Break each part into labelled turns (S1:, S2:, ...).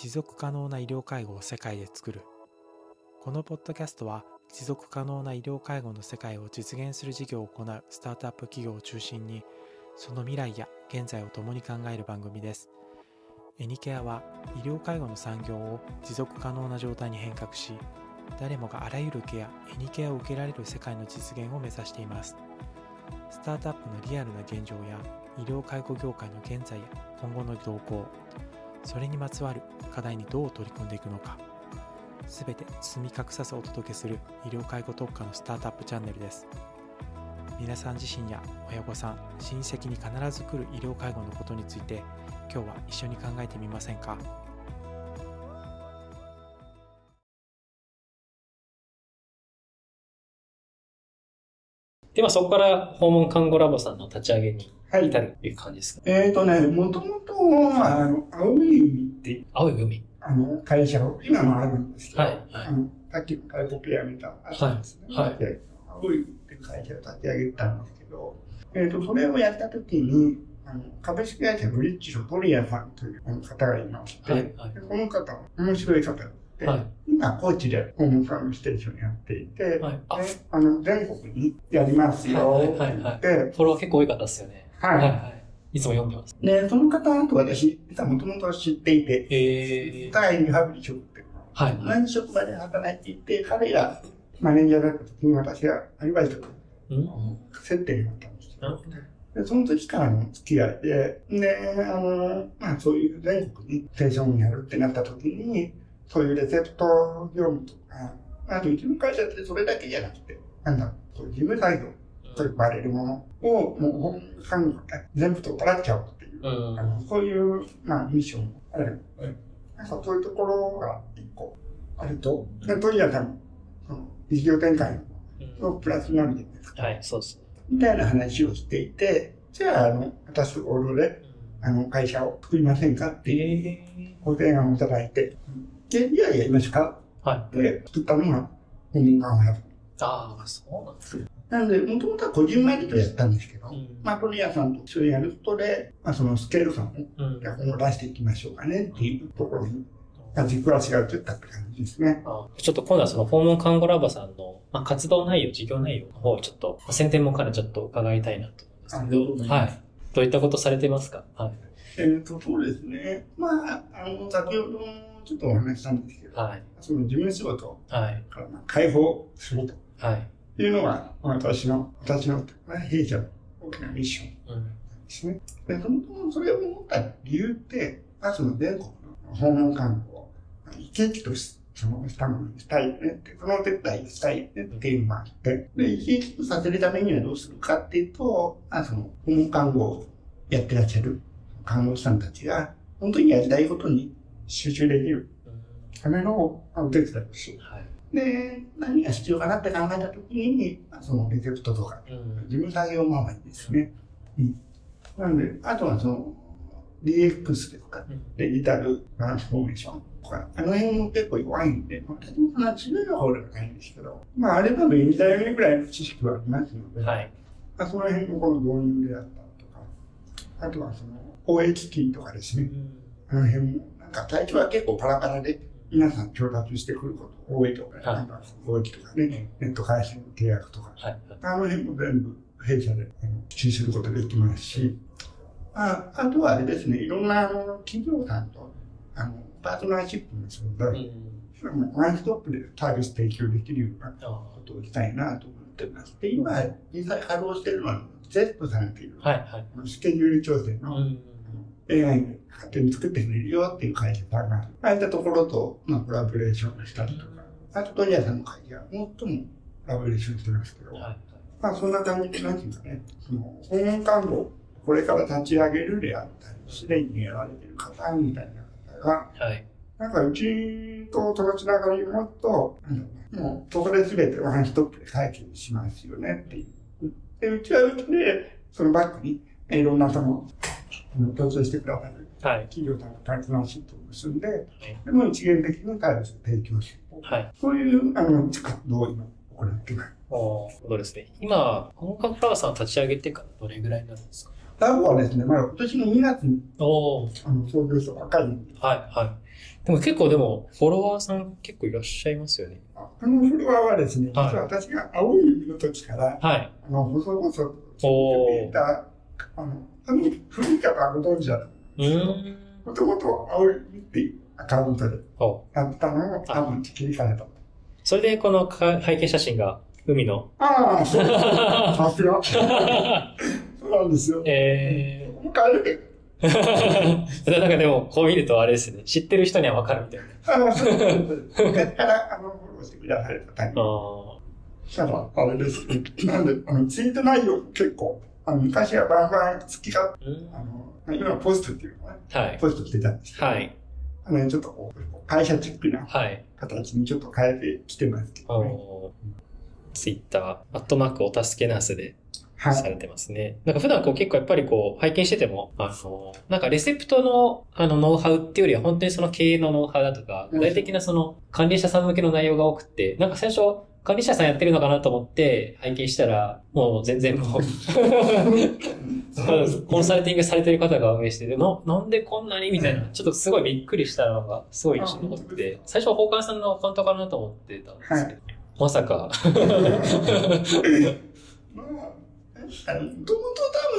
S1: 持続可能な医療介護を世界で作る。このポッドキャストは持続可能な医療介護の世界を実現する事業を行うスタートアップ企業を中心にその未来や現在を共に考える番組です。エニケアは医療介護の産業を持続可能な状態に変革し誰もがあらゆるケアエニケアを受けられる世界の実現を目指しています。スタートアップのリアルな現状や医療介護業界の現在や今後の動向それにまつわる課題にどう取り組んでいくのか。すべて包み隠さずお届けする医療介護特化のスタートアップチャンネルです。皆さん自身や親御さん親戚に必ず来る医療介護のことについて今日は一緒に考えてみませんか？
S2: で、まあそこから訪問看護ラボさんの立ち上げに
S3: はい
S2: 至るという感じですか、
S3: えっ、とね、もともとは、あの、青い海って、
S2: 青い海？
S3: あの、会社を、今もあるんですけど、
S2: はいはい
S3: あの、さっきの介護ペアみたいなのがあったんですね。
S2: はいはい
S3: で青い海っていう会社を立ち上げたんですけど、えっ、と、それをやったときに、あの、株式会社ブリッジの鳥谷さんという方がいまして、
S2: はいはい
S3: でこの方、面白い方で、
S2: はい
S3: 今、高知で訪問看護ステーションやっていて、
S2: はい。あ、
S3: であの、全国にやりますよ、
S2: はいはいはいはい
S3: で、
S2: フォロワー結構多い方ですよね。
S3: はい
S2: はいはい。いつも読んでます。
S3: で、その方と私、実はもともと知っていて、
S2: え
S3: お互いリハビリ職って
S2: はいはい。
S3: 同じ職場で働いていて、彼がマネージャーだった時に私がアルバイトと
S2: うん？
S3: 接点があったんですよ。
S2: なるほど。
S3: で、その時からの付き合いで、で、あの、まあそういう全国にステーションをやるってなった時に、そういうレセプト業務とか、あとうちの会社ってそれだけじゃなくて、なんだろう、そういう事務作業と呼ばれるものを、もう本全部取っ払っちゃおうっていう、
S2: うん。
S3: あのそういう、まあミッションもある。
S2: うん
S3: なんかそういうところが一個あると、で鳥谷さんも、その、事業展開のプラスになるじゃないですか。
S2: はい、そうですね。
S3: みたいな話をしていて、じゃあ、あの、私とオールで、あの、会社を作りませんかっていう
S2: え
S3: ご提案をいただいて、で、いやいやりますか
S2: ー、はい。
S3: で、作ったのが、本人カンファ
S2: ああ、そうなんですね。
S3: なので、もともとは個人マイルドやったんですけど、
S2: うん
S3: まあ、鳥谷さんと一緒にやることで、まあ、そのスケール感を、
S2: うん
S3: じゃあ今後出していきましょうかねっていうところに、まあ軸足が移ったって感じですね。
S2: あちょっと今度はその訪問看護ラボさんの、まあ、活動内容、事業内容の方をちょっと、宣伝もからちょっと伺いたいなと思うんですけど、はい。どういったことされてますか？はい。
S3: えっ、と、そうですね。まあ、あの、先ほどもちょっとお話ししたんですけど、
S2: はい。
S3: その事務仕事
S2: はい。
S3: からまあ解放すると
S2: はい。
S3: いうのが、私の、私の、弊社の大きなミッション
S2: うん。
S3: ですね。で、そもそもそれを思った理由って、まず全国の訪問看護を生き生きとしそのしたものにしたいねって、そのお手伝いをしたいねっていうのがあって、で、生き生きとさせるためにはどうするかっていうと、まあ、その訪問看護をやってらっしゃる看護師さんたちが、本当にやりたいことに集中できるためのお手伝いをする。
S2: はい。
S3: で、何が必要かなって考えたときに、まあそのレセプトとか、
S2: うん。
S3: 事務作業周りですね。うん。なので、あとはその、DX ですか、デジタルトランスフォーメーションとか、あの辺も結構弱いんで、私もそんな強い方ではないんですけど、まあ、あれば便利だよねぐらいの知識はありますので、
S2: はい。
S3: まあ、その辺のこの導入であったりとか、あとはその、OHT とかですね、あの辺も、なんか最初は結構パラパラで、皆さん調達してくること多いとか、
S2: はい
S3: なんか OHT とかね、ネット回線の契約とか、
S2: はい。
S3: あの辺も全部弊社で支持することができますし、ああとはあれですね、いろんなあの企業さんとあのパートナーシップの存在、
S2: うん。
S3: ワンストップでサービス提供できるような
S2: あ
S3: ことをしたいなと思ってます。で、今、実際稼働してるのは Z さんっていう、
S2: はい。はい。
S3: スケジュール調整の、
S2: うん。
S3: AI が勝手に作ってくれるよっていう会社さんが、ああいったところと、まあ、コラボレーションしたりとか、あと、鳥谷さんの会社は最もコラボレーションしてますけど、
S2: はい。
S3: まあそんな感じで、なんていうかね、その、訪問看護、これから立ち上げるであったり、すでにやられてる方みたいな方が、
S2: はい。
S3: なんかうちとそのつながりを持つと、もう、そこで全てワンストップで解決しますよねっていう。で、うちはうちで、そのバックに、いろんなその、あの共通してくださる
S2: はい。
S3: 企業さんとパートナーシップを結んで、でも一元的にサービスを提供する。
S2: はい。
S3: そういう、あの、活動を今行っています。
S2: そうですね。今、本格フラワーさんを立ち上げてからどれぐらいになるんですか？
S3: ラボはですね、まだ今年の2月にあの創業したばっかり。
S2: はい、はい。でも結構でも、フォロワーさん結構いらっしゃいますよね。
S3: このフロアはですね、実
S2: はい
S3: は私が青い海の時から、
S2: はい。
S3: あの、細々とあの、多分古い方はご存知だと。もともと青い海っていうアカウントで
S2: お
S3: やったのを多分切り替えた。
S2: それでこのか背景写真が海の。
S3: ああ、そう。さすが。そうなんですよ。
S2: え
S3: もう帰るけ
S2: ー。なんかでも、こう見るとあれですね。知ってる人にはわかるみたいな。
S3: ああ、そうです。昔から、あの、フォローしてくださる方に。
S2: あ
S3: ただ、あれです。なんで、あの、ツイート内容結構、あの、昔はバンバン好きが、
S2: ーうん
S3: あの、今ポストっていうのはね、
S2: はい。
S3: ポストしてたんですけど、
S2: はい。
S3: あの、ちょっとこう、会社チックな
S2: はい。
S3: 形にちょっと変えてきてますけどね。
S2: おツイッター、アットマークお助けナースで
S3: はい。
S2: されてますね。なんか普段こう結構やっぱりこう拝見してても、あの、なんかレセプトのあのノウハウっていうよりは本当にその経営のノウハウだとか、
S3: うん
S2: 具体的なその管理者さん向けの内容が多くて、なんか最初管理者さんやってるのかなと思って拝見したら、もう全然もう、コンサルティングされてる方が運営してて、ななんでこんなにみたいな、ちょっとすごいびっくりしたのがすごい印象に残ってて、最初は宝冠さんのアカウントかなと思ってたんですけど、まさか、
S3: まあ、もともと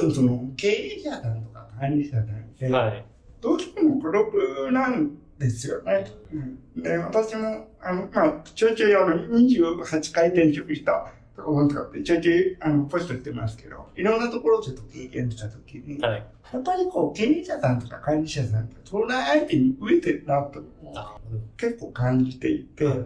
S3: 多分その、経営者さんとか管理者さんって、
S2: はい。
S3: どうしてもグループなんですよね。うん、で、私も、あの、まあ、ちょいちょいあの、28回転職したところとかって、ちょいちょい、あの、ポストしてますけど、いろんなところをちょっと経験したときに、
S2: はい。
S3: やっぱりこう、経営者さんとか管理者さんって、相談相手に飢えてるなと、
S2: あ
S3: 結構感じていて、
S2: は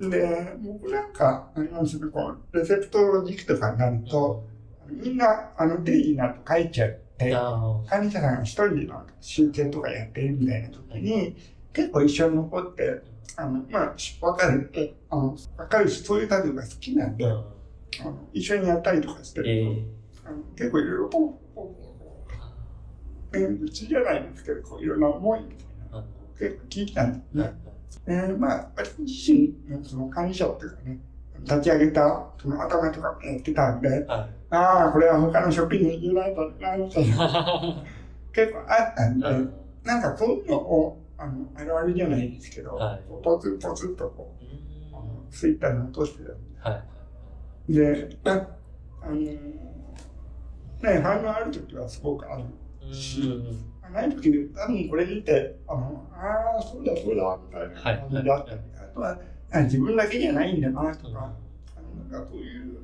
S2: い。
S3: で、僕なんか、ありますね、こう、レセプト時期とかになると、みんな、あの、定義なと書いちゃって、
S2: あ
S3: 管理者さんが一人でなんか集計とかやってるみたいな時に、結構一緒に残って、あの、まあ、わかるって、あの、わかるし、そういう作業が好きなんで、
S2: ー
S3: あの一緒にやったりとかしてると、
S2: えー
S3: あの結構いろいろ、こうこうねうちじゃないですけど、こういろんな思いみたいな、結構聞いたんですね。えー、まあ、私自身、その管理者っていうかね、立ち上げた、その頭とかもやってたんで、
S2: はい。
S3: ああ、これは他の職員に言えないとな、みたいな、結構あったんで、
S2: うん
S3: なんかそういうのを、あの、あるあるじゃないですけど、
S2: はい。
S3: ポツポツっとこう、あのツイッターに落としてた
S2: はい。
S3: で、ああのね、反応ある時はすごくある。
S2: うん。
S3: ない時で、多分これ見て、あの、ああ、そうだそうだ、みたいな
S2: はい。
S3: 感じだったり、あとは、あ自分だけじゃないんだな、とか、あのなんかそういう、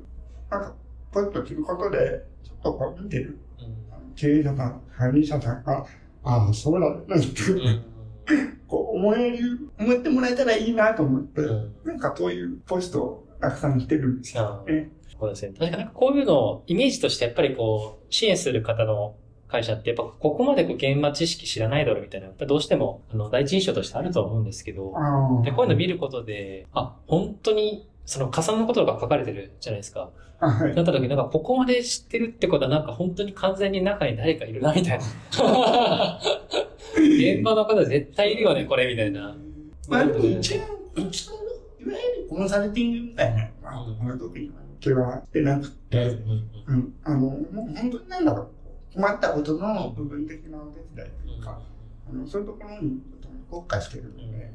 S3: なんか、ポッとすることで、ちょっとこう見てる、あの経営者さん、管理者さんが、ああ、そうだね、って、こう思える、思ってもらえたらいいなと思って、なんかそういうポストをたくさんしてるんですよね。
S2: そうですね。確かにこういうのをイメージとしてやっぱりこう、支援する方の会社ってやっぱここまでこう現場知識知らないだろうみたいな、やっぱどうしてもあの第一印象としてあるとは思うんですけど、
S3: あ
S2: でこういうの見ることで、あ、本当にその加算のことが書かれてるじゃないですか。
S3: あ、はい。
S2: なった時になんかここまで知ってるってことはなんか本当に完全に中に誰かいるなみたいな。現場の方絶対いるよね、これみたいな。
S3: まあでも一応、うちの、いわゆるコンサルティングみたいな。のは、
S2: うん
S3: あの時には気はしてなくて、うん、あの、もう本当になんだろう、困ったことの部分的なお手伝いというか、あの、そういうところにちょっと特化してるので、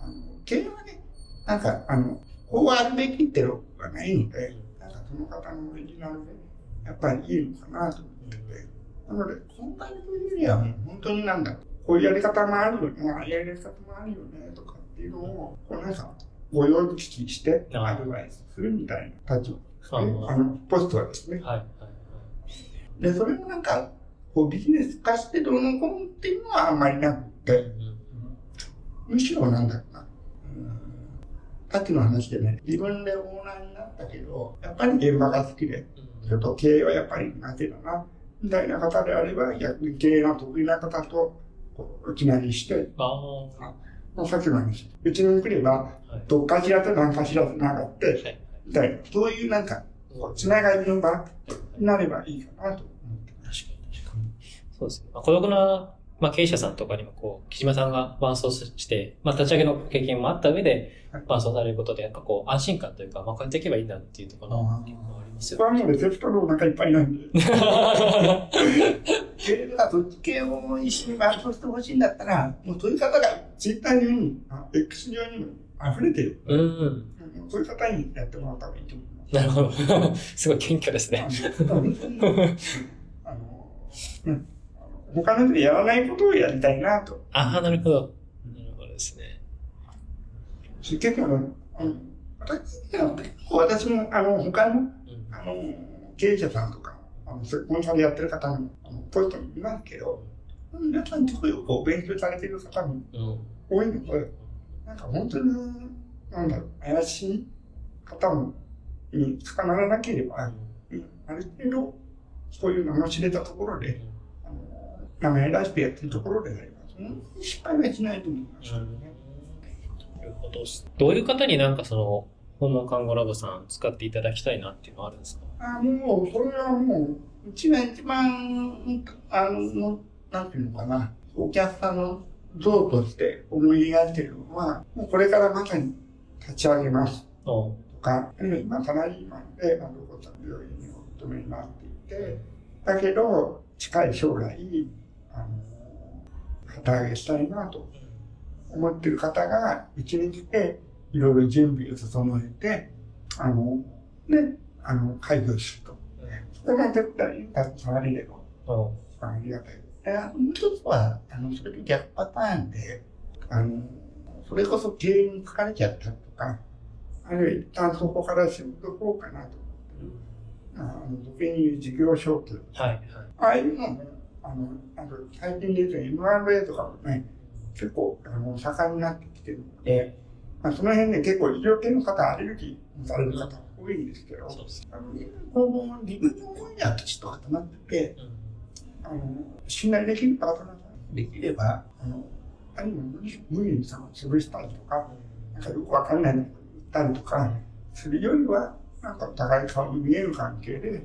S3: あの、経営はね、なんか、あの、こうあるべきってのがないので、なんかその方のオリジナルで、やっぱりいいのかなと思ってて、なので、コンサルというよりはもう本当になんだろう、こういうやり方もあるよね、ああいうやり方もあるよね、とかっていうのを、こうなんか、ご用意してアドバイスするみたいな立場ですね。
S2: あ
S3: あの、ポストはですね。
S2: はい。はい。
S3: で、それもなんか、こうビジネス化してどうのこうのっていうのはあんまりなくて、むしろなんだろうな。うんさっきの話でね、自分でオーナーになったけど、やっぱり現場が好きで、ちょっと経営はやっぱり苦手だな、みたいな方であれば、逆に経営が得意な方と、こう、きなりして、
S2: あ
S3: まあ、さっきの話、うちに来れば、
S2: あ。はい。
S3: どっかしらと何かしらつながって、
S2: はい。
S3: みたいな、そういうなんか、こうつながりの場になればいいかなと思ってます。
S2: 確かに確かに。そうですね。まあ、孤独なまあ経営者さんとかにもこう、木島さんが伴走して、まあ立ち上げの経験もあった上で
S3: はい、
S2: 伴走されることで、なんかこう、安心感というか、まあこうやっていけばいいんだっていうところ
S3: あー
S2: 結構ありますよ
S3: そこはもうレセプトのお腹いっぱいなんで。で、だからそっち系を一緒に伴走してほしいんだったら、もうそういう方がツイッターに、あ X 上にも溢れてる。
S2: うん。
S3: うんそういう方にやってもらった方がいいと思います。
S2: なるほど。すごい謙虚ですね。
S3: あの、うん。他の人でやらないことをやりたいなと。
S2: ああ、なるほど。なるほどですね。
S3: 結局、あの、私も、あの、他の、
S2: うん
S3: あの、経営者さんとか、あの、コンサルやってる方も、あの、ポストにいますけど、皆さんすごいこう勉強されてる方も
S2: うん。
S3: 多いので、なんか本当に、なんだろう、怪しい方も、に捕まらなければ、うんある程度、そういう名の知れたところで、あの名前出してやってるところであれば、そんなに失敗はしないと思います。
S2: なるほど。どういう方になんかその、訪問看護ラボさん使っていただきたいなっていうのはあるんですか？
S3: あもう、それはもう、うちが一番、あの、なんていうのかな、お客さんの像として思い描いてるのは、もうこれからまさに立ち上げます。
S2: お
S3: とか、あるいは今サラリーマンで、あの、こさん病院にお勤めになっていて、だけど、近い将来、あの、旗揚げしたいなと思ってる方が、うちに来て、いろいろ準備を整えて、あの、ね、あの、開業すると。それが絶対に携わりれば、
S2: お
S3: ありがたい。もう一つは、あの、それと逆パターンで、あの、それこそ経営に疲れちゃったとか、あるいは一旦そこから仕事こうかなと。あの、時に言う事業承継。
S2: はい、はい。
S3: ああいうのも、あの、あと最近で言うと M&A とかもね、結構、あの、盛んになってきてるので、まあ、その辺ね、結構医療系の方、アレルギーされる方多いんですけど。あの、こう、自分の思いがきちっと固まってて、あの、信頼できるパートナーができれば、あの、無理無理にさ、潰したりとか、なんかよくわかんないの言ったりとか、するよりは、なんかお互い顔に見える関係で、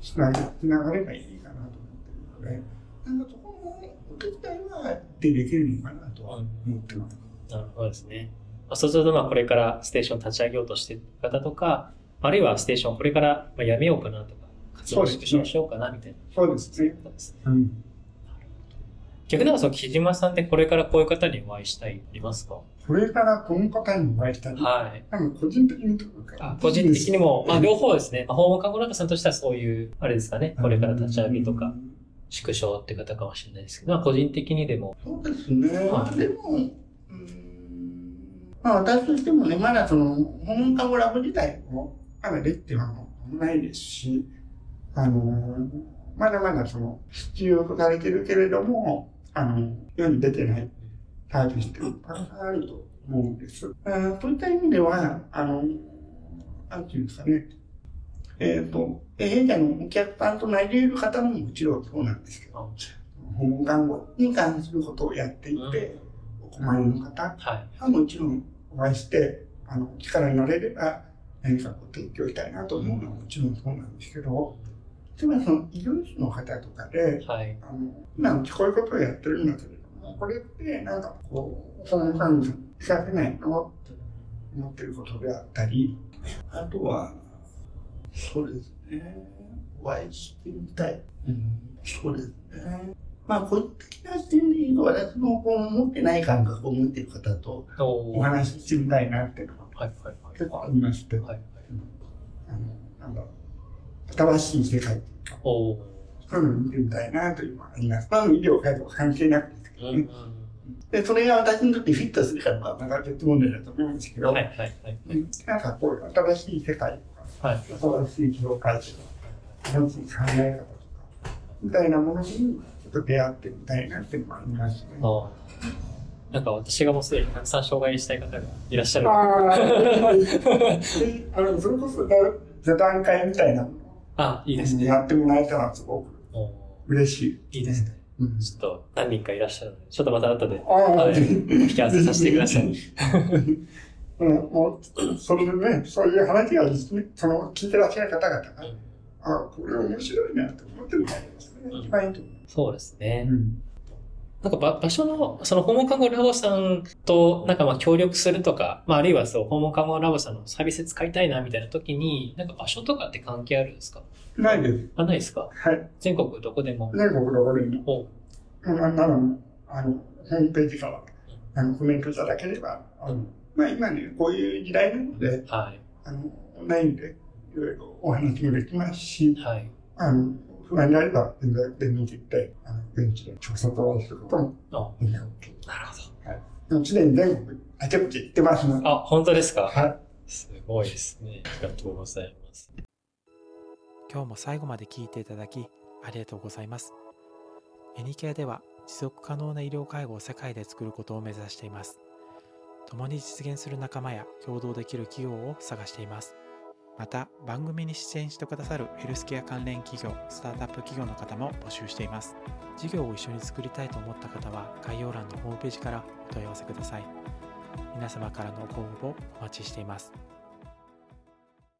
S3: つながればいいかなと思ってるので、なんかそこのお手伝いはでできるのかなとは思ってます。
S2: なるほどですね。まあ、そうすると、まあ、これからステーション立ち上げようとしている方とか、あるいはステーションこれからまあやめようかなとか、活動縮小しようかなみたいな。
S3: そうですね。
S2: ことですね。
S3: うん。
S2: 逆にその木島さんってこれからこういう方にお会いしたいありますか？
S3: これからこの方にお会いしたい。
S2: はい。
S3: 多分個人的にというか
S2: あ個人的にも、まあ両方ですね。まあ、訪問看護ラボさんとしてはそういう、あれですかね。これから立ち上げとか、。縮小って方かもしれないですけど、まあ個人的にでも。
S3: そうですね。
S2: はい
S3: でも、うーんまあ私としてもね、まだその、訪問看護ラボ自体も、まだできてはないですし、あの、まだまだその、必要とされてるけれども、あの、世に出てないサービスっていうのがあると思うんです。あーそういった意味では、あの、なんていうんですかね、えっ、と、弊社のお客さんとなり得る方ももちろんそうなんですけど、訪問看護に関することをやっていて、お困りの方
S2: はい。
S3: はもちろんお会いして、あの、力になれれば何かこう提供したいなと思うのはもちろんそうなんですけど、例えばその医療士の方とかで、
S2: はい。
S3: あの、今うちこういうことをやってるんだけれども、これってなんかこう、そのさんに使せないの？って思ってることであったり、あとは、そうですね、お会いしてみたい。うん、そうですね。まあ、個人的な視点で言うと、私もこう持ってない感覚を持っている方と
S2: お
S3: お話ししてみたいなっていうのが
S2: は。
S3: 結構ありまして、
S2: はいはい。
S3: あの、なんだろう、新しい世界、
S2: おー
S3: そういうのを見てみたいなというのがあります。まあ、医療界とか関係なくですけどね。
S2: うんうん。
S3: で、それが私にとってフィットするかどうかはまた別問題だと思うんですけど、
S2: はいはいはい。
S3: うんなんかこういう新しい世界とか、
S2: はい。
S3: 新しい業界とか、新しい考え方とか、みたいなものにちょっと出会ってみたいなっていうのもありますね。
S2: なんか私がもうすでにたくさん障害したい方がいらっしゃる。
S3: あ あ、の、それこそ座談会みたいなの
S2: あ、いいですね。
S3: やってもらえたらすごく嬉しい。
S2: いいですね。
S3: うん
S2: ちょっと何人かいらっしゃるので、ちょっとまた後で
S3: あ
S2: 引き合わせさせてください。
S3: うん、もう、それでね、そういう話がですね、その、聞いてらっしゃる方々が、あこれ面白いなと思ってるのがありますね。
S2: うん
S3: 一番いいと思う。
S2: そうですね。
S3: うん。
S2: なんか場場所の、その訪問看護ラボさんとなんかまあ協力するとか、まああるいはそう、訪問看護ラボさんのサービス使いたいなみたいな時に、なんか場所とかって関係あるんですか？
S3: ないです。
S2: あ、ないですか？
S3: はい。
S2: 全国どこでも？
S3: 全国どこでも。
S2: お
S3: なんなら、あの、ホームページから、あの、コメントいただければ、あの、まあ今ね、こういう時代なので、
S2: はい。
S3: あの、オンラインでいろいろお話もできますし、
S2: はい。
S3: あの、不安であれば、全然、電に行って、あの、現地で調査とお会いすることも、
S2: あ、
S3: 全然 OK。
S2: なるほ
S3: もうすでに全国、あちこち行ってますので、
S2: ど。あ、本当ですか？
S3: はい。
S2: すごいですね。ありがとうございます。
S1: 今日も最後まで聞いていただきありがとうございます。エニケアでは持続可能な医療介護を世界で作ることを目指しています。共に実現する仲間や共同できる企業を探しています。また番組に出演してくださるヘルスケア関連企業、スタートアップ企業の方も募集しています。事業を一緒に作りたいと思った方は概要欄のホームページからお問い合わせください。皆様からのご応募お待ちしています。